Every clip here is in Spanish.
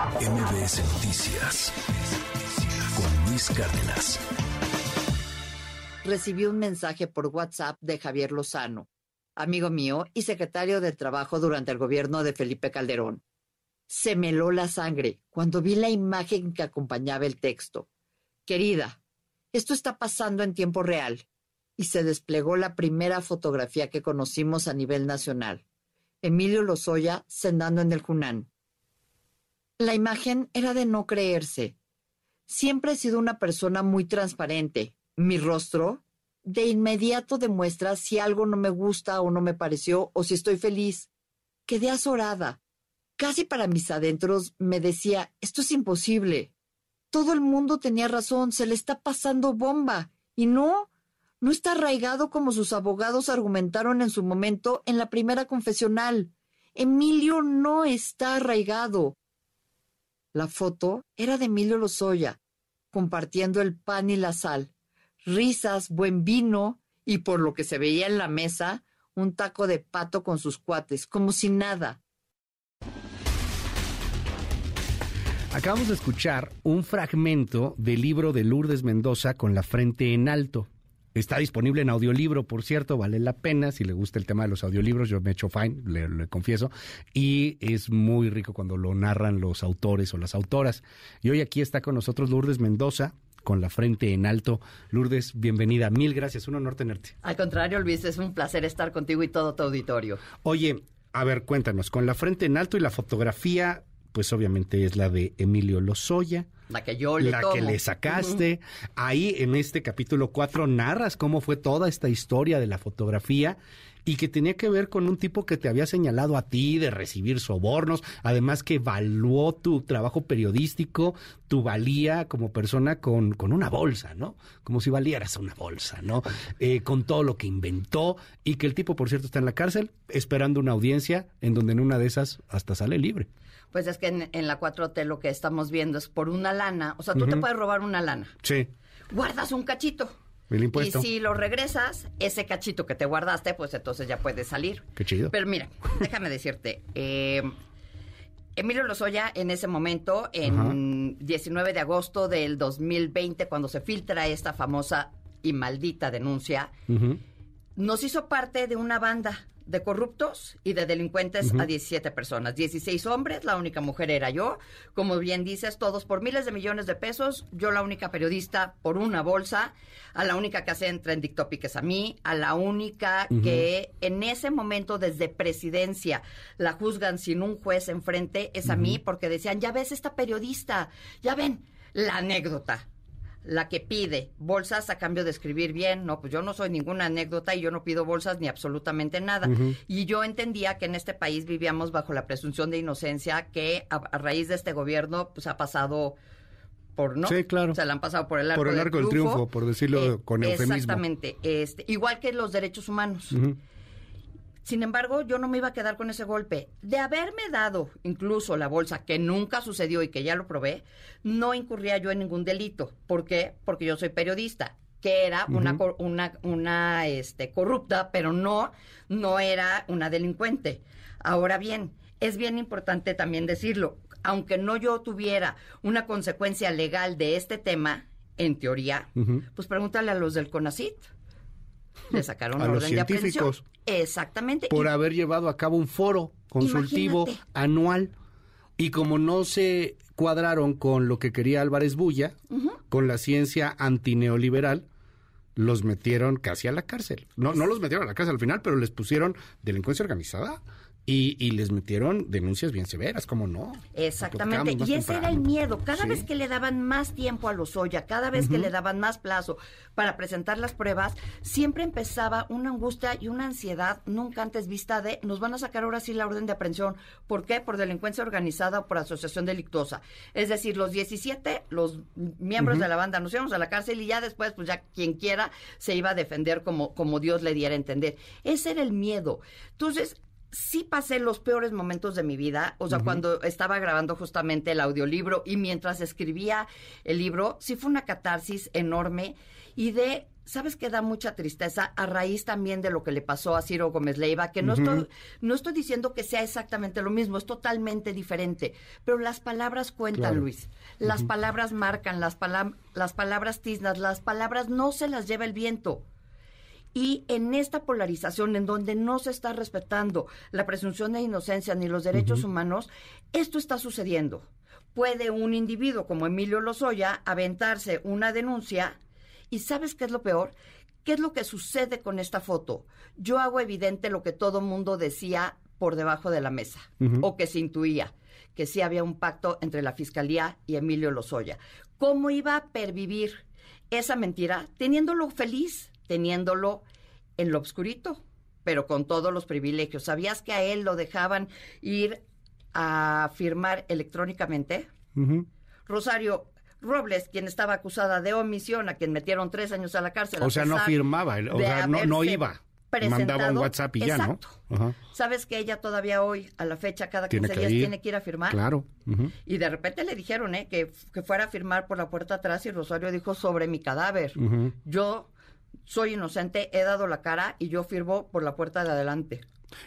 MBS Noticias con Luis Cárdenas. Recibí un mensaje por WhatsApp de Javier Lozano, amigo mío y secretario del Trabajo durante el gobierno de Felipe Calderón. Se me heló la sangre cuando vi la imagen que acompañaba el texto. Querida, esto está pasando en tiempo real. Y se desplegó la primera fotografía que conocimos a nivel nacional. Emilio Lozoya cenando en el Junán. La imagen era de no creerse. Siempre he sido una persona muy transparente. Mi rostro de inmediato demuestra si algo no me gusta o no me pareció o si estoy feliz. Quedé azorada. Casi para mis adentros me decía, esto es imposible. Todo el mundo tenía razón, se le está pasando bomba. Y no, no está arraigado como sus abogados argumentaron en su momento en la primera confesional. Emilio no está arraigado. La foto era de Emilio Lozoya, compartiendo el pan y la sal, risas, buen vino y por lo que se veía en la mesa, un taco de pato con sus cuates, como si nada. Acabamos de escuchar un fragmento del libro de Lourdes Mendoza con la frente en alto. Está disponible en audiolibro, por cierto, vale la pena si le gusta el tema de los audiolibros, yo me echo fine, le, confieso, y es muy rico cuando lo narran los autores o las autoras. Y hoy aquí está con nosotros Lourdes Mendoza, con la frente en alto. Lourdes, bienvenida, mil gracias, un honor tenerte. Al contrario, Luis, es un placer estar contigo y todo tu auditorio. Oye, a ver, cuéntanos, con la frente en alto y la fotografía, pues obviamente es la de Emilio Lozoya la que yo le La que le sacaste. Ahí en este capítulo 4 narras cómo fue toda esta historia de la fotografía y que tenía que ver con un tipo que te había señalado a ti de recibir sobornos, además que evaluó tu trabajo periodístico, tu valía como persona con, con una bolsa, ¿no? Como si valieras una bolsa, ¿no? Eh, con todo lo que inventó y que el tipo, por cierto, está en la cárcel esperando una audiencia en donde en una de esas hasta sale libre. Pues es que en, la 4T lo que estamos viendo es por una lana. O sea, tú te puedes robar una lana. Sí. Guardas un cachito. El impuesto. Y si lo regresas, ese cachito que te guardaste, pues entonces ya puedes salir. Qué chido. Pero mira, déjame decirte, eh, Emilio Lozoya en ese momento, en 19 de agosto del 2020, cuando se filtra esta famosa y maldita denuncia, nos hizo parte de una banda de corruptos y de delincuentes a 17 personas. 16 hombres, la única mujer era yo. Como bien dices, todos por miles de millones de pesos. Yo la única periodista por una bolsa. A la única que hace en Trending Topic es a mí. A la única que en ese momento desde presidencia la juzgan sin un juez enfrente es a mí porque decían, ya ves esta periodista, ya ven la anécdota la que pide bolsas a cambio de escribir bien. No, pues yo no soy ninguna anécdota y yo no pido bolsas ni absolutamente nada. Y yo entendía que en este país vivíamos bajo la presunción de inocencia que a, raíz de este gobierno pues ha pasado por no. Sí, claro. O sea, la han pasado por el arco, por el arco del, triunfo, por decirlo eh, con eufemismo. Exactamente. Este, igual que los derechos humanos. Sin embargo, yo no me iba a quedar con ese golpe. De haberme dado incluso la bolsa, que nunca sucedió y que ya lo probé, no incurría yo en ningún delito. ¿Por qué? Porque yo soy periodista que era una, una, una este, corrupta, pero no, no era una delincuente. Ahora bien, es bien importante también decirlo, aunque no yo tuviera una consecuencia legal de este tema, en teoría, pues pregúntale a los del CONACIT le sacaron a orden los científicos. Exactamente. Por haber llevado a cabo un foro consultivo anual. Y como no se cuadraron con lo que quería Álvarez Bulla, con la ciencia antineoliberal, los metieron casi a la cárcel. No, no los metieron a la cárcel al final, pero les pusieron delincuencia organizada y, les metieron denuncias bien severas, ¿cómo no? Exactamente, y ese era el miedo. Cada vez que le daban más tiempo a los Lozoya, cada vez que le daban más plazo para presentar las pruebas, siempre empezaba una angustia y una ansiedad nunca antes vista de nos van a sacar ahora sí la orden de aprehensión. ¿Por qué? Por delincuencia organizada o por asociación delictuosa. Es decir, los 17, los miembros de la banda nos íbamos a la cárcel y ya después, pues ya quien quiera se iba a defender como, como Dios le diera a entender. Ese era el miedo. Entonces, sí pasé los peores momentos de mi vida, o sea, cuando estaba grabando justamente el audiolibro y mientras escribía el libro, sí fue una catarsis enorme y de ¿sabes qué da mucha tristeza? A raíz también de lo que le pasó a Ciro Gómez Leiva, que no, estoy, no estoy diciendo que sea exactamente lo mismo, es totalmente diferente. Pero las palabras cuentan, Claro. Luis. Las palabras marcan, las, pala- las palabras tiznas, las palabras no se las lleva el viento. Y en esta polarización en donde no se está respetando la presunción de inocencia ni los derechos humanos, esto está sucediendo. Puede un individuo como Emilio Lozoya aventarse una denuncia y ¿sabes qué es lo peor? ¿Qué es lo que sucede con esta foto? Yo hago evidente lo que todo mundo decía por debajo de la mesa o que se intuía, que sí había un pacto entre la Fiscalía y Emilio Lozoya. ¿Cómo iba a pervivir esa mentira teniéndolo feliz, teniéndolo en lo obscurito, pero con todos los privilegios? ¿Sabías que a él lo dejaban ir a firmar electrónicamente? Rosario Robles, quien estaba acusada de omisión, a quien metieron tres años a la cárcel. O sea, no firmaba, o sea, no, no iba. Mandaba un WhatsApp y ya, ¿no? Ajá. Sabes que ella todavía hoy, a la fecha, cada Tiene 15 que días ir. tiene que ir a firmar. Claro. Y de repente le dijeron ¿eh? que, que fuera a firmar por la puerta atrás y Rosario dijo sobre mi cadáver. Yo soy inocente, he dado la cara y yo firmo por la puerta de adelante.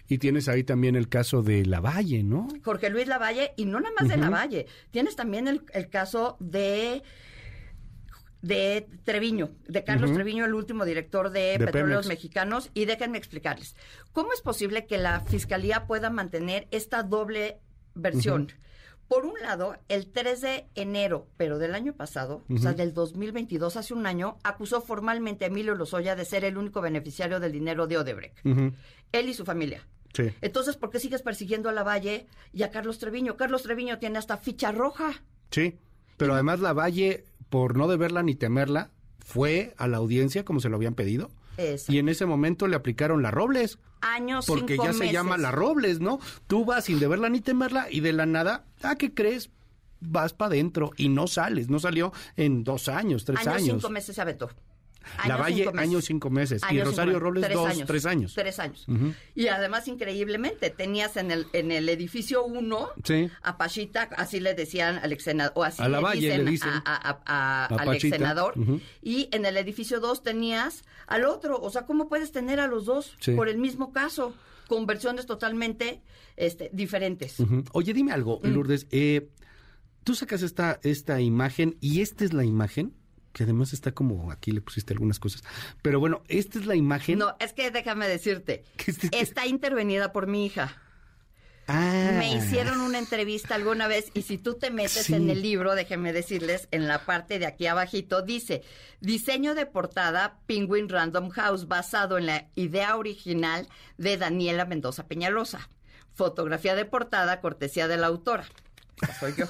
Y tienes ahí también el caso de Lavalle, ¿no? Jorge Luis Lavalle, y no nada más de Lavalle, tienes también el, el caso de de Treviño, de Carlos. Treviño, el último director de, De Petróleos Pemex. Mexicanos, y déjenme explicarles. ¿Cómo es posible que la Fiscalía pueda mantener esta doble versión? Por un lado, el 3 de enero, pero del año pasado, o sea, del 2022, hace un año, acusó formalmente a Emilio Lozoya de ser el único beneficiario del dinero de Odebrecht. Él y su familia. Sí. Entonces, ¿por qué sigues persiguiendo a Lavalle y a Carlos Treviño? Carlos Treviño tiene hasta ficha roja. Sí. Pero además Lavalle, por no deberla ni temerla, fue a la audiencia como se lo habían pedido. Exacto. Y en ese momento le aplicaron la Robles. Años, Porque cinco ya se llama la Robles, ¿no? Tú vas sin deberla ni temerla y de la nada, ¿ah, qué crees? Vas para adentro y no sales. No salió en dos años, tres Años, años. cinco meses se aventó. Lavalle, cinco meses. años, cinco meses. Y Rosario cinco- Robles, tres dos, años. tres años. Tres años. Y además, increíblemente, tenías en el, en el edificio 1 Sí. a Pachita, así le decían al ex senador, o así A le Lavalle dicen, le dicen. a- a- a- A al ex Pachita. senador. Ujú. Y en el edificio 2 tenías al otro. O sea, ¿cómo puedes tener a los dos Sí. por el mismo caso? Con versiones totalmente este, diferentes. Oye, dime algo, Mm. Lourdes. eh, tú sacas esta, esta imagen y esta es la imagen, que además está como aquí le pusiste algunas cosas. Pero bueno, esta es la imagen. No, es que déjame decirte, ¿Qué es- qué- está intervenida por mi hija. Ah. Me hicieron una entrevista alguna vez y si tú te metes Sí. en el libro, déjenme decirles, en la parte de aquí abajito dice, diseño de portada Penguin Random House basado en la idea original de Daniela Mendoza Peñalosa. Fotografía de portada cortesía de la autora. Esa soy yo.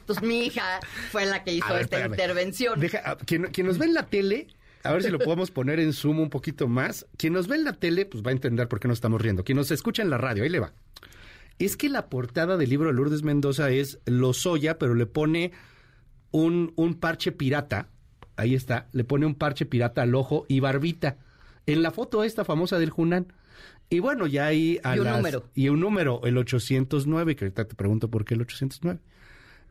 Entonces mi hija fue la que hizo ver, esta espérame. intervención. Deja, quien, quien nos ve en la tele, a ver si lo podemos poner en zoom un poquito más. Quien nos ve en la tele, pues va a entender por qué nos estamos riendo. Quien nos escucha en la radio, ahí le va. Es que la portada del libro de Lourdes Mendoza es Lozoya, pero le pone un, un parche pirata. Ahí está, le pone un parche pirata al ojo y barbita. En la foto esta famosa del Junán. Y bueno, ya ahí a Y un las- número. Y un número, el 809, que ahorita te pregunto por qué el 809.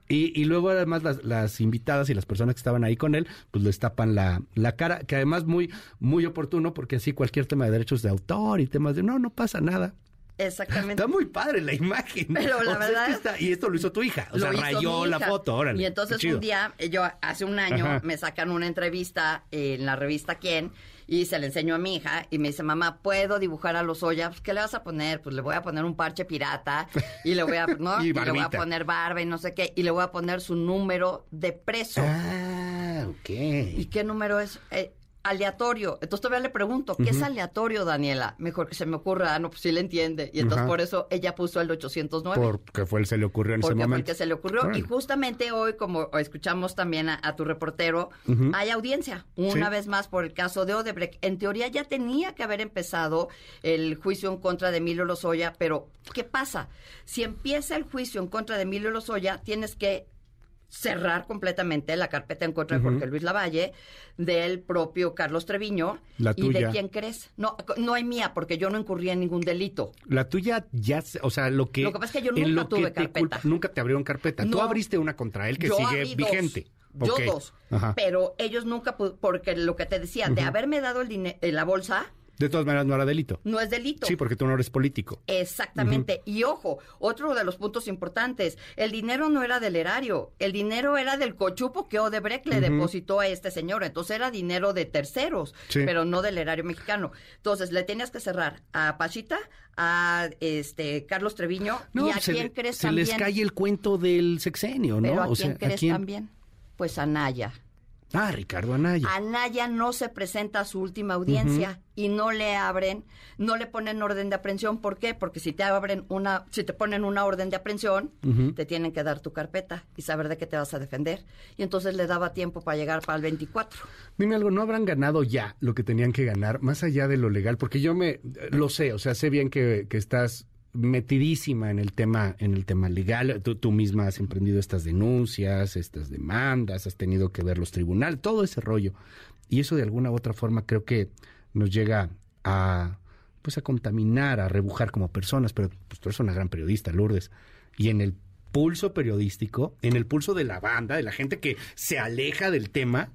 Y, y luego además las, las invitadas y las personas que estaban ahí con él, pues les tapan la, la cara, que además muy, muy oportuno, porque así cualquier tema de derechos de autor y temas de no, no pasa nada. Exactamente. Está muy padre la imagen. Pero la O sea, es verdad- que está- y esto lo hizo tu hija. O sea, rayó la foto, órale. Y entonces un día, eh, yo hace un año, Ajá. me sacan una entrevista en la revista Quién y se le enseñó a mi hija y me dice, mamá, ¿puedo dibujar a los Oya? Pues, ¿qué le vas a poner? Pues le voy a poner un parche pirata y le voy a, ¿no? Y y le voy a poner barba y no sé qué y le voy a poner su número de preso. Ah, ok. ¿Y qué número es? Eh, aleatorio. Entonces todavía le pregunto, ¿qué es aleatorio, Daniela? Mejor que se me ocurra, ah, no, pues sí le entiende. Y entonces por eso ella puso el 809 Porque fue el se le ocurrió en ese porque fue el momento. que se le ocurrió. Y justamente hoy, como escuchamos también a, a tu reportero, hay audiencia, una Sí. vez más por el caso de Odebrecht. En teoría ya tenía que haber empezado el juicio en contra de Emilio Lozoya, pero ¿qué pasa? Si empieza el juicio en contra de Emilio Lozoya, tienes que cerrar completamente la carpeta en contra de Jorge Luis Lavalle, del propio Carlos Treviño La y de tuya. quién crees. No, no hay mía, porque yo no incurrí en ningún delito. La tuya ya, se- o sea, lo que... Lo que pasa es que yo nunca tuve te carpeta. nunca te abrieron carpeta. Tú No. abriste una contra él que sigue dos. vigente. yo dos. Ajá. Pero ellos nunca, porque lo que te decía, de haberme dado el dinero, la bolsa, De todas maneras, no era delito. no es delito. Sí, porque tú no eres político. Exactamente. Y ojo, otro de los puntos importantes, el dinero no era del erario, el dinero era del cochupo que Odebrecht le depositó a este señor, entonces era dinero de terceros, Sí. pero no del erario mexicano. Entonces le tenías que cerrar a Pachita, a este Carlos Treviño y a se, quién crees se también. les cae el cuento del sexenio, ¿no? pero a O quién sea, crees también? Pues a Naya. Ah, Ricardo Anaya. Anaya no se presenta a su última audiencia y no le abren, no le ponen orden de aprehensión. ¿Por qué? Porque si te abren una, si te ponen una orden de aprehensión, te tienen que dar tu carpeta y saber de qué te vas a defender. Y entonces le daba tiempo para llegar para el 24. Dime algo, ¿no habrán ganado ya lo que tenían que ganar, más allá de lo legal? Porque yo me lo sé, o sea, sé bien que, que estás metidísima en el tema, en el tema legal. Tú, tú misma has emprendido estas denuncias, estas demandas, has tenido que ver los tribunales, todo ese rollo. Y eso de alguna u otra forma creo que nos llega a pues a contaminar, a rebujar como personas, pero pues tú eres una gran periodista, Lourdes. Y en el pulso periodístico, en el pulso de la banda, de la gente que se aleja del tema,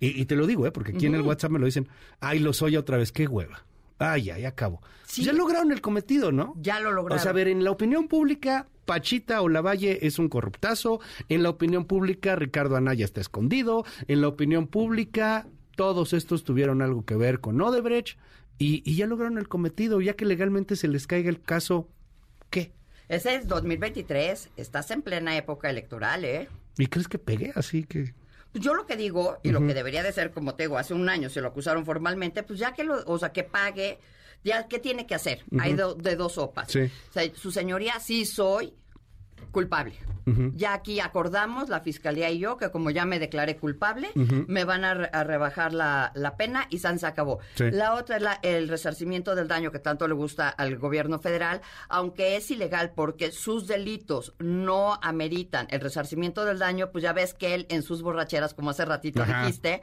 y, y te lo digo, ¿eh? porque aquí en el WhatsApp me lo dicen, ay, lo soy otra vez, qué hueva. Ay, ya, ya acabo. Sí. Ya lograron el cometido, ¿no? Ya lo lograron. O sea, a ver, en la opinión pública, Pachita Olavalle es un corruptazo. En la opinión pública, Ricardo Anaya está escondido. En la opinión pública, todos estos tuvieron algo que ver con Odebrecht. Y, y ya lograron el cometido, ya que legalmente se les caiga el caso, ¿qué? Ese es 2023, estás en plena época electoral, ¿eh? ¿Y crees que pegué? Así que... Yo lo que digo, y lo que debería de ser, como te digo, hace un año se lo acusaron formalmente, pues ya que lo, o sea, que pague, ya, ¿qué tiene que hacer? Hay do- de dos sopas. Sí. O sea, su señoría, sí soy culpable. Ya aquí acordamos, la fiscalía y yo, que como ya me declaré culpable, me van a, re- a rebajar la, la pena y San se acabó. Sí. La otra es la- el resarcimiento del daño que tanto le gusta al gobierno federal, aunque es ilegal porque sus delitos no ameritan el resarcimiento del daño, pues ya ves que él en sus borracheras, como hace ratito Ajá. dijiste,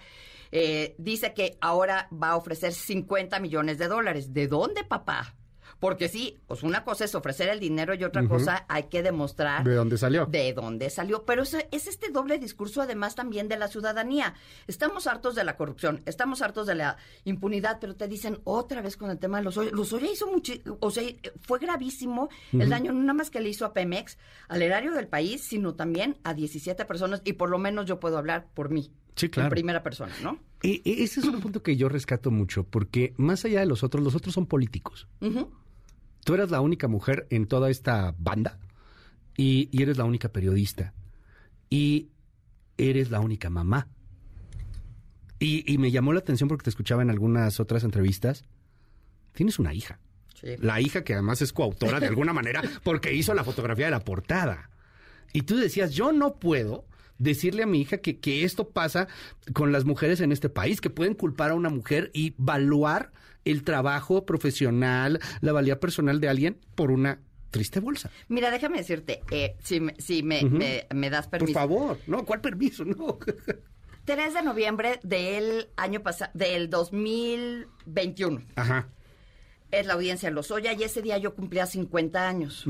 eh, dice que ahora va a ofrecer 50 millones de dólares. ¿De dónde, papá? Porque sí, pues una cosa es ofrecer el dinero y otra cosa hay que demostrar ¿De dónde salió? de dónde salió. Pero es, es este doble discurso además también de la ciudadanía. Estamos hartos de la corrupción, estamos hartos de la impunidad, pero te dicen otra vez con el tema de los Lozoya. Hizo mucho, o sea, fue gravísimo el daño, no nada más que le hizo a Pemex, al erario del país, sino también a 17 personas, y por lo menos yo puedo hablar por mí. Sí, claro. En primera persona, ¿no? E- e- ese es un punto que yo rescato mucho, porque más allá de los otros, los otros son políticos. Tú eras la única mujer en toda esta banda y, y eres la única periodista y eres la única mamá. Y, y me llamó la atención porque te escuchaba en algunas otras entrevistas. Tienes una hija. Sí. La hija que además es coautora de alguna manera porque hizo la fotografía de la portada. Y tú decías, yo no puedo decirle a mi hija que, que esto pasa con las mujeres en este país, que pueden culpar a una mujer y valuar el trabajo profesional, la valía personal de alguien por una triste bolsa. Mira, déjame decirte, eh, si, me- si me, me- me das Por permiso. favor, no, ¿cuál permiso? No. 3 de noviembre del año pasado, del 2021. Ajá. Es la audiencia en Lozoya y ese día yo cumplía 50 años.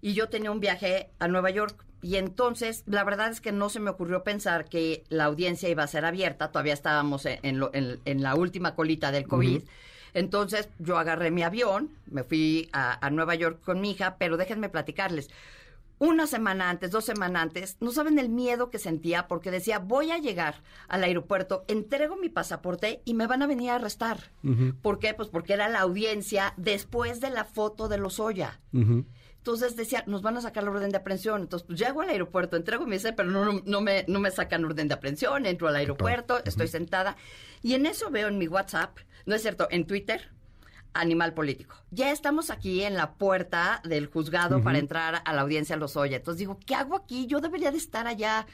Y yo tenía un viaje a Nueva York. Y entonces, la verdad es que no se me ocurrió pensar que la audiencia iba a ser abierta. Todavía estábamos en, en lo- en- en la última colita del COVID. Entonces, yo agarré mi avión, me fui a, a Nueva York con mi hija, pero déjenme platicarles. Una semana antes, dos semanas antes, no saben el miedo que sentía porque decía, voy a llegar al aeropuerto, entrego mi pasaporte y me van a venir a arrestar. ¿Por qué? Pues porque era la audiencia después de la foto de Lozoya. Ujú. Entonces decía, nos van a sacar la orden de aprehensión. Entonces, pues llego al aeropuerto, entrego mi C, pero no, no, no me, no me sacan orden de aprehensión. Entro al aeropuerto, estoy sentada. Y en eso veo en mi WhatsApp, no es cierto, en Twitter, animal político. Ya estamos aquí en la puerta del juzgado para entrar a la audiencia Lozoya. Entonces digo, ¿qué hago aquí? Yo debería de estar allá.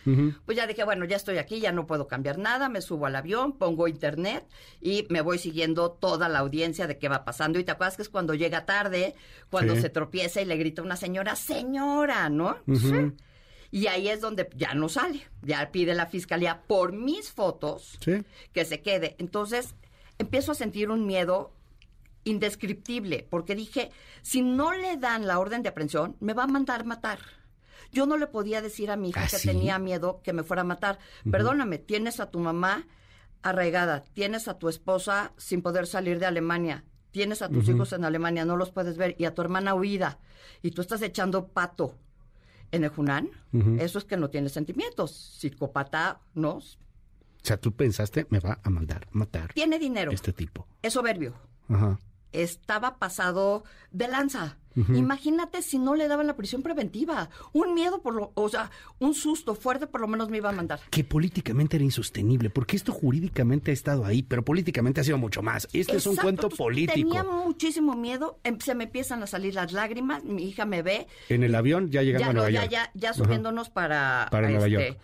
Pues ya dije, bueno, ya estoy aquí, ya no puedo cambiar nada. Me subo al avión, pongo internet y me voy siguiendo toda la audiencia de qué va pasando. Y te acuerdas que es cuando llega tarde, cuando Sí. se tropieza y le grita a una señora, señora, ¿no? Sí. Y ahí es donde ya no sale. Ya pide la fiscalía por mis fotos Sí. que se quede. Entonces empiezo a sentir un miedo indescriptible, porque dije, si no le dan la orden de aprehensión, me va a mandar matar. Yo no le podía decir a mi hija ¿Ah, que sí? tenía miedo que me fuera a matar. Perdóname, tienes a tu mamá arraigada, tienes a tu esposa sin poder salir de Alemania, tienes a tus hijos en Alemania, no los puedes ver, y a tu hermana huida, y tú estás echando pato en el Junán, eso es que no tienes sentimientos. Psicópata, ¿no? O sea, tú pensaste, me va a mandar matar Tiene dinero, este tipo. es soberbio. Ajá. estaba pasado de lanza. Imagínate si no le daban la prisión preventiva. Un miedo, por lo, o sea, un susto fuerte por lo menos me iba a mandar. Que políticamente era insostenible, porque esto jurídicamente ha estado ahí, pero políticamente ha sido mucho más. Este es un cuento político. Tenía muchísimo miedo, em- se me empiezan a salir las lágrimas, mi hija me ve. En el avión ya llegando ya, a Nueva York. ya, subiéndonos para... Para Nueva este, York.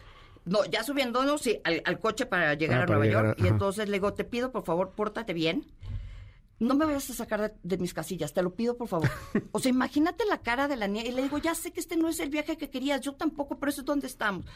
No, ya subiéndonos, sí, al, al coche para llegar Ah, a para Nueva llegar York. Y entonces le digo, te pido, por favor, pórtate bien. No me vayas a sacar de, de mis casillas, te lo pido, por favor. O sea, imagínate la cara de la niña. Y le digo, ya sé que este no es el viaje que querías, yo tampoco, pero eso es donde estamos.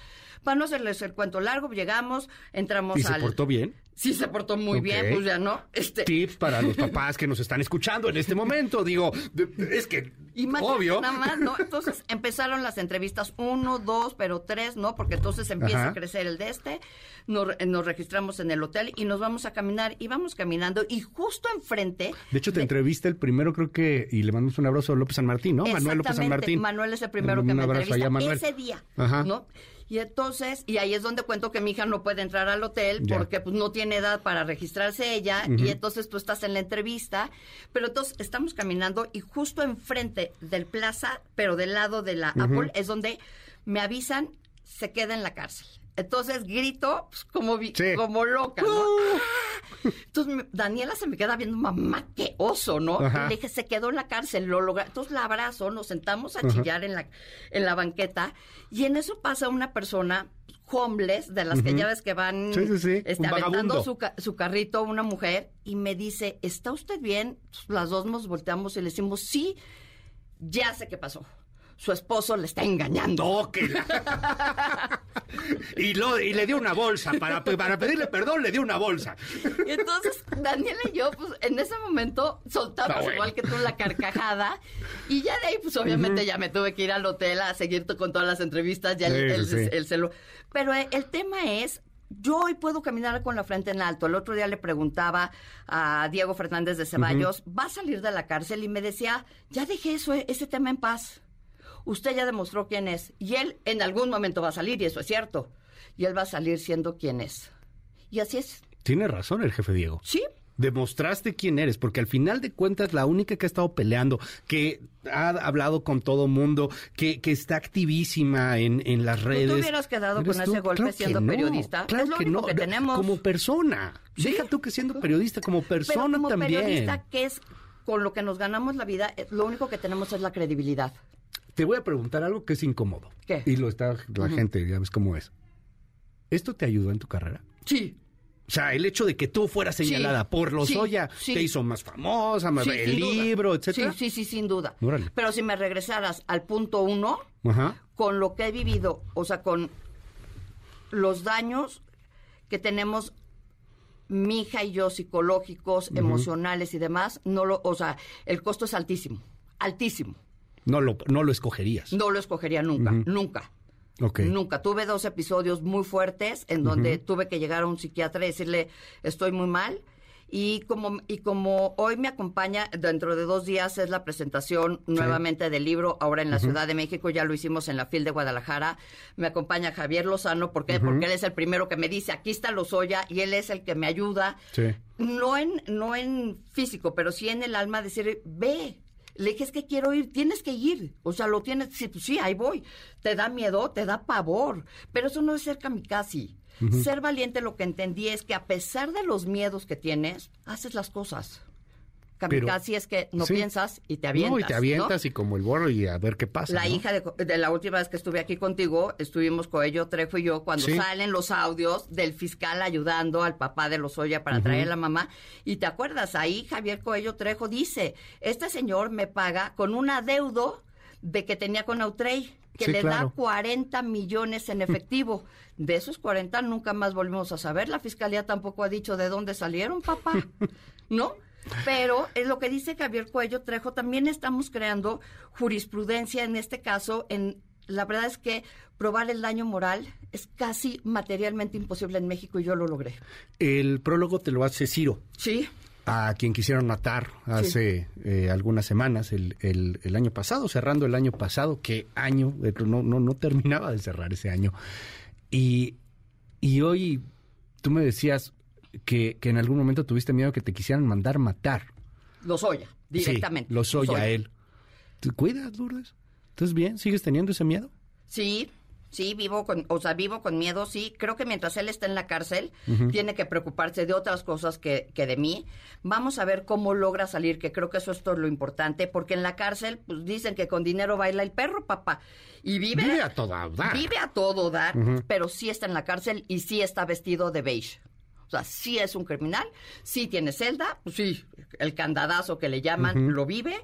Para no hacerles el cuento largo, llegamos, entramos ¿Y se al... portó bien? Sí, se portó muy bien, pues ya no. Este, Tips para los papás que nos están escuchando en este momento. Digo, de- es que, Imagínate obvio. nada más, ¿no? Entonces empezaron las entrevistas, uno, dos, pero tres, ¿no? Porque entonces empieza Ajá. a crecer el de este, nos, nos registramos en el hotel y nos vamos a caminar, y vamos caminando, y justo enfrente... De hecho, te entrevista el primero, creo que, y le mandamos un abrazo a López San Martín, ¿no? Manuel López San Martín. Manuel es el primero Un que me entrevista a Manuel. ese día, Ajá. ¿no? Y entonces, y ahí es donde cuento que mi hija no puede entrar al hotel porque pues no tiene edad para registrarse ella y entonces tú estás en la entrevista, pero entonces estamos caminando y justo enfrente del plaza, pero del lado de la Apple es donde me avisan se queda en la cárcel. Entonces grito pues, como vi- Sí. como loca, ¿no? Entonces me- Daniela se me queda viendo, mamá, qué oso, ¿no? Ajá. Le dije, se quedó en la cárcel, lo logra. Entonces la abrazo, nos sentamos a chillar en la, en la banqueta y en eso pasa una persona homeless, de las que ya ves que van Sí, sí, sí, este, aventando su, su carrito, una mujer, y me dice, ¿está usted bien? Las dos nos volteamos y le decimos, sí, ya sé qué pasó. Su esposo le está engañando. Que la- y, lo- y le dio una bolsa. Para, para pedirle perdón, le dio una bolsa. Y entonces Daniela y yo, pues en ese momento soltamos Ah, bueno. igual que tú la carcajada. Y ya de ahí, pues obviamente ya me tuve que ir al hotel a seguir con todas las entrevistas, ya el, Sí, el- sí, sí. el Pero eh, el tema es. Yo hoy puedo caminar con la frente en alto. El otro día le preguntaba a Diego Fernández de Ceballos, ¿va a salir de la cárcel? Y me decía, ya dejé eso, eh, ese tema en paz. Usted ya demostró quién es. Y él en algún momento va a salir, y eso es cierto. Y él va a salir siendo quien es. Y así es. Tiene razón el jefe Diego. Sí, Demostraste quién eres, porque al final de cuentas la única que ha estado peleando, que ha hablado con todo mundo, que, que está activísima en, en las redes. hubieras quedado con ese golpe siendo periodista. Claro Es lo que único no. que tenemos. Como persona. Sí. Deja tú que siendo periodista, como Pero persona como también. periodista, que es con lo que nos ganamos la vida, eh, lo único que tenemos es la credibilidad. Te voy a preguntar algo que es incómodo. ¿Qué? Y lo está la gente, ya ves cómo es. ¿Esto te ayudó en tu carrera? Sí. O sea, el hecho de que tú fueras Sí, señalada por Lozoya sí, sí. te hizo más famosa, más el duda. libro, etcétera. Sí, sí, sí, sin duda. Órale. Pero si me regresaras al punto uno, Ajá. con lo que he vivido, o sea, con los daños que tenemos mi hija y yo psicológicos, emocionales y demás, no lo, o sea, el costo es altísimo, altísimo. No lo, no lo escogerías. No lo escogería nunca, nunca. Ok. Nunca. Tuve dos episodios muy fuertes en donde tuve que llegar a un psiquiatra y decirle, estoy muy mal. Y como, y como hoy me acompaña, dentro de dos días es la presentación nuevamente del libro, ahora en la Ciudad de México, ya lo hicimos en la FIL de Guadalajara. Me acompaña Javier Lozano, ¿por qué? Porque él es el primero que me dice, aquí está Lozoya, y él es el que me ayuda. Sí. No en, no en físico, pero sí en el alma, decir, ve. Le dije, es que quiero ir, tienes que ir. O sea, lo tienes, sí, pues sí, ahí voy. Te da miedo, te da pavor. Pero eso no es ser kamikaze. Ser valiente lo que entendí es que a pesar de los miedos que tienes, haces las cosas. Kamikaze es que no Sí. piensas y te avientas. No, y te ¿no? avientas y como el borro y a ver qué pasa. La ¿no? hija de, de la última vez que estuve aquí contigo, estuvimos Coello, Trejo y yo cuando Sí. salen los audios del fiscal ayudando al papá de Lozoya para traer a la mamá. Y te acuerdas, ahí Javier Coello Trejo dice, este señor me paga con un adeudo de que tenía con Autrey, que Sí, le claro. da 40 millones en efectivo. De esos 40 nunca más volvimos a saber. La fiscalía tampoco ha dicho de dónde salieron, papá. ¿No? Pero es lo que dice Javier Cuello Trejo, también estamos creando jurisprudencia en este caso en la verdad es que probar el daño moral es casi materialmente imposible en México y yo lo logré. El prólogo te lo hace Ciro. Sí. A quien quisieron matar hace eh, algunas semanas, el, el, el, año pasado, cerrando el año pasado, qué año, eh, no, no, no terminaba de cerrar ese año. Y, y hoy tú me decías que, que en algún momento tuviste miedo que te quisieran mandar matar. Los Oya, directamente. Sí, los Oya, él. ¿Te cuidas, Lourdes? ¿Estás bien? ¿Sigues teniendo ese miedo? Sí, Sí, vivo con, o sea, vivo con miedo, sí. Creo que mientras él está en la cárcel, tiene que preocuparse de otras cosas que, que, de mí. Vamos a ver cómo logra salir, que creo que eso es todo lo importante, porque en la cárcel, pues dicen que con dinero baila el perro, papá. Y vive. Vive a todo dar. Vive a todo dar, pero sí está en la cárcel y sí está vestido de beige. O sea, sí es un criminal, sí tiene celda, pues sí, el candadazo que le llaman lo vive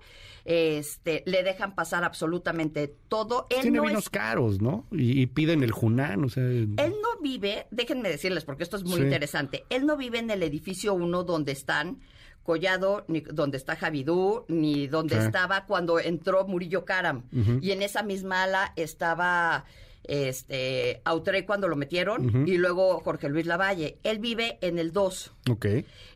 este, le dejan pasar absolutamente todo. Él Tiene vinos caros, ¿no? Y, piden el Junán, o sea... Él no vive, déjenme decirles, porque esto es muy interesante, él no vive en el edificio 1 donde están Collado, ni donde está Javidú, ni donde estaba cuando entró Murillo Karam. Y en esa misma ala estaba este Autré cuando lo metieron y luego Jorge Luis Lavalle. Él vive en el 2. Ok.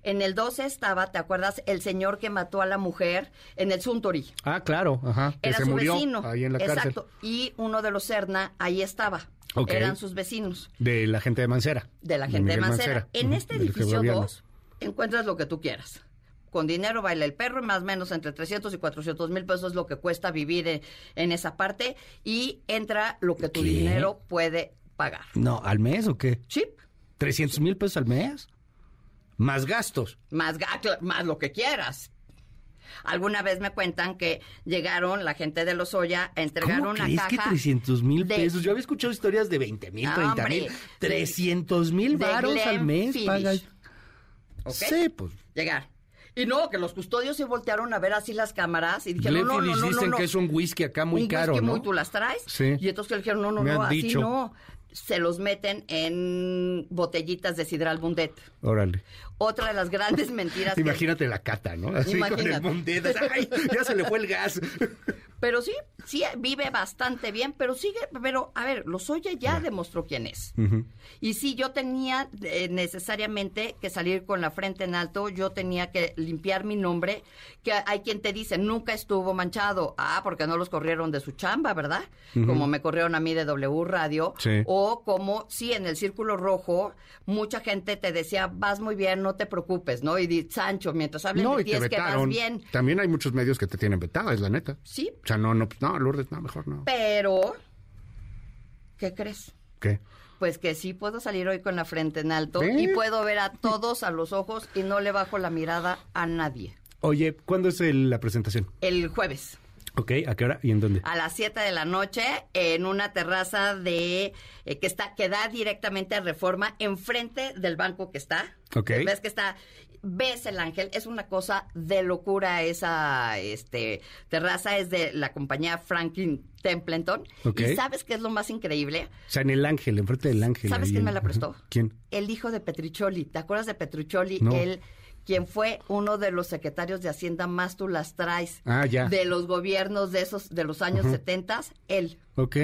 En el 2 estaba, ¿te acuerdas? El señor que mató a la mujer en el Suntory. Ah, claro, ajá. Que Era su murió vecino. ahí en la Exacto. cárcel. Y uno de los Serna ahí estaba. Eran sus vecinos. De la gente de Mancera. De la gente de Mancera. En este edificio georgianos. 2 encuentras lo que tú quieras. Con dinero baila el perro, y más o menos entre 300 y 400 mil pesos es lo que cuesta vivir en, en esa parte. Y entra lo que tu ¿Qué? dinero puede pagar. No, ¿al mes o qué? Chip, ¿300 mil pesos al mes? Más gastos. más, ga- más lo que quieras. Alguna vez me cuentan que llegaron la gente de los Oya a entregar ¿Cómo una crees caja. que 300 mil de- pesos? Yo había escuchado historias de 20 mil, No, 30 mil. hombre, 300 mil varos al mes. Paga. ¿Ok? Sí, pues. Llegar. Y no, que los custodios se voltearon a ver así las cámaras y dijeron, no, no, no, no, dicen no. que es un whisky acá muy un caro, whisky ¿no? muy, tú las traes. Sí. Y entonces le dijeron, no, no, no, así no. Se los meten en botellitas de sidral bundet. Órale. Otra de las grandes mentiras. que- Imagínate la cata, ¿no? Así con el. Ya se le fue el gas. Pero sí, sí vive bastante bien, pero sigue, pero a ver, Lozoya ya demostró quién es. Y sí, yo tenía eh, necesariamente que salir con la frente en alto, yo tenía que limpiar mi nombre, que hay quien te dice, nunca estuvo manchado. Ah, porque no los corrieron de su chamba, ¿verdad? Como me corrieron a mí de W Radio. Sí. O como, sí, en el Círculo Rojo, mucha gente te decía, vas muy bien, no te preocupes, ¿no? Y di, Sancho, mientras hablen No, de y ti te es que vas vetaron. bien. También hay muchos medios que te tienen vetada, es la neta. Sí, O sea, no, no, pues, no, Lourdes, no, mejor no. pero, ¿qué crees? ¿Qué? Pues que sí puedo salir hoy con la frente en alto ¿Eh? y puedo ver a todos a los ojos y no le bajo la mirada a nadie. Oye, ¿cuándo es el- la presentación? El jueves Ok, ¿a qué hora y en dónde? a las 7 de la noche en una terraza de eh, que está que da directamente a Reforma enfrente del banco que está. Ok. Ves que está ves el ángel, es una cosa de locura esa este terraza es de la compañía Franklin Templeton Ok. y sabes qué es lo más increíble? O sea, en el ángel, enfrente del ángel. ¿Sabes quién en- me la prestó? ¿Quién? el hijo de Petruccioli. ¿Te acuerdas de Petruccioli? No. Él, quien fue uno de los secretarios de Hacienda más tú las traes. Ah, ya. De los gobiernos de esos, de los años 70, él. Ok.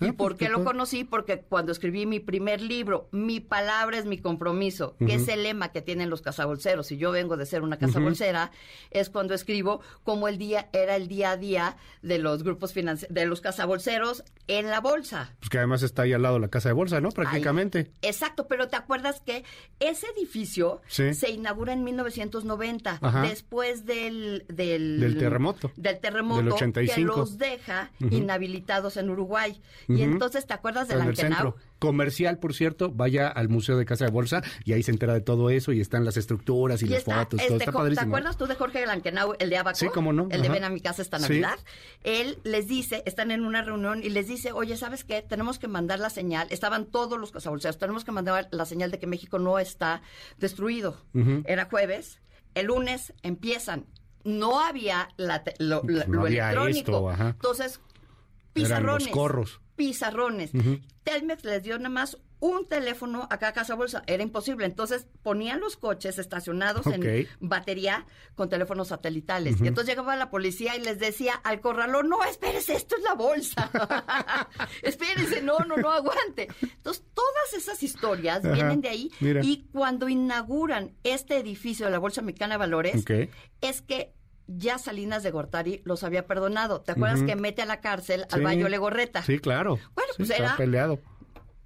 ¿Y Ah, por pues, qué lo conocí? Porque cuando escribí mi primer libro, Mi palabra es mi compromiso, que es el lema que tienen los cazabolseros, y yo vengo de ser una cazabolsera, es cuando escribo cómo el día era el día a día de los grupos financieros, de los cazabolseros en la bolsa. Pues que además está ahí al lado la casa de bolsa, ¿no? Prácticamente. Exacto, pero ¿te acuerdas que ese edificio Sí. se inaugura en 1990, Ajá. después del, del... Del terremoto. Del terremoto Del que 85. los deja inhabilitados en Uruguay. Y entonces, ¿te acuerdas del En el Ankenau? Comercial, por cierto, vaya al Museo de Casa de Bolsa y ahí se entera de todo eso y están las estructuras y, Y las está, fotos. todo este, está Jo- ¿Te padrísimo. acuerdas tú de Jorge Lankenau, el de Abaco? Sí, cómo no, El de. Ven a mi casa esta Sí. Navidad. Él les dice, están en una reunión y les dice, oye, ¿sabes qué? Tenemos que mandar la señal. Estaban todos los cazabolseros. Tenemos que mandar la señal de que México no está destruido. Era jueves. El lunes empiezan. No había la lo, No lo había electrónico. esto, ajá. Eran los pizarrones. corros. Pizarrones. Telmex les dio nada más un teléfono a cada casa bolsa. Era imposible. Entonces ponían los coches estacionados en batería con teléfonos satelitales. Y entonces llegaba la policía y les decía al corralón, no, espérese, esto es la bolsa. espérese, no, no, no aguante. Entonces todas esas historias Ajá. vienen de ahí. Mira. Y cuando inauguran este edificio de la Bolsa Mexicana de Valores, es que ya Salinas de Gortari los había perdonado. ¿Te acuerdas que mete a la cárcel al Sí. Bayo Legorreta? Sí, claro. Bueno, Sí, pues era- peleado.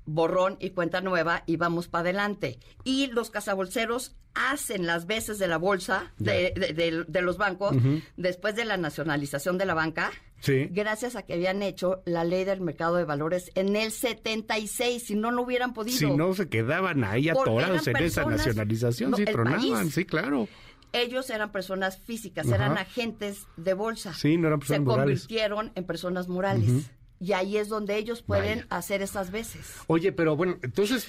borrón y cuenta nueva y vamos para adelante. Y los cazabolseros hacen las veces de la bolsa de, de- de- de los bancos después de la nacionalización de la banca. Sí. Gracias a que habían hecho la ley del mercado de valores en el 76, si no, no hubieran podido. Si no se quedaban ahí atorados en esa nacionalización, no, sí tronaban, país. sí, claro. Ellos eran personas físicas, Ajá. eran agentes de bolsa. Sí, no eran Se personas morales. convirtieron en personas morales. Y ahí es donde ellos pueden Vaya. hacer esas veces. Oye, pero bueno, entonces,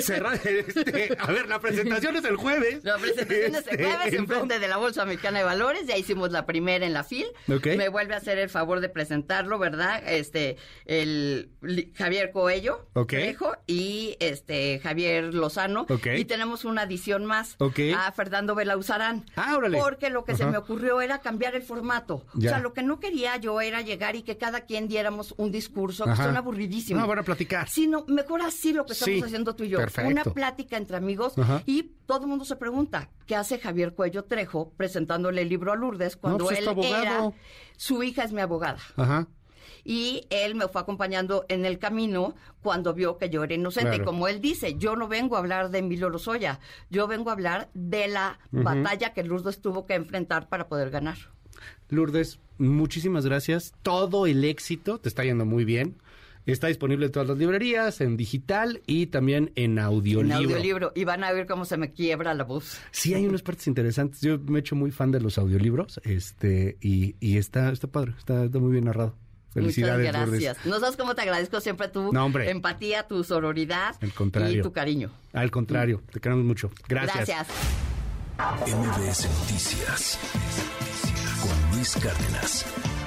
cerra- este, a ver, la presentación es el jueves. La presentación es el Este, jueves ¿en en frente de la Bolsa Mexicana de Valores, ya hicimos la primera en la FIL. Ok. Me vuelve a hacer el favor de presentarlo, ¿verdad? Este, el Javier Coello Ok. Trejo y este Javier Lozano. Ok. Y tenemos una adición más Ok. a Fernando Belauzarán. Ah, órale. Porque lo que se me ocurrió era cambiar el formato. Ya. O sea, lo que no quería yo era llegar y que cada quien diéramos un discurso, que Ajá. suena aburridísimo. No, van a platicar. Sino mejor así lo que estamos Sí, haciendo tú y yo. perfecto. Una plática entre amigos Ajá. y todo el mundo se pregunta, ¿qué hace Javier Cuello Trejo presentándole el libro a Lourdes cuando pues, es él era, su hija es mi abogada? Ajá. Y él me fue acompañando en el camino cuando vio que yo era inocente. Claro. Y como él dice, yo no vengo a hablar de Emilio Lozoya, yo vengo a hablar de la batalla que Lourdes tuvo que enfrentar para poder ganar. Lourdes, muchísimas gracias. Todo el éxito, te está yendo muy bien. Está disponible en todas las librerías, en digital y también en En audiolibro. audiolibro. Y van a ver cómo se me quiebra la voz. Sí, hay unas partes interesantes. Yo me he hecho muy fan de los audiolibros, este, y, y está, está padre, está, está muy bien narrado. Felicidades, Muchas Lourdes. gracias. No sabes cómo te agradezco siempre tu No, hombre. empatía, tu sororidad Al contrario. y tu cariño. Al contrario, te queremos mucho. Gracias. Gracias. MBS Noticias Luis Cárdenas.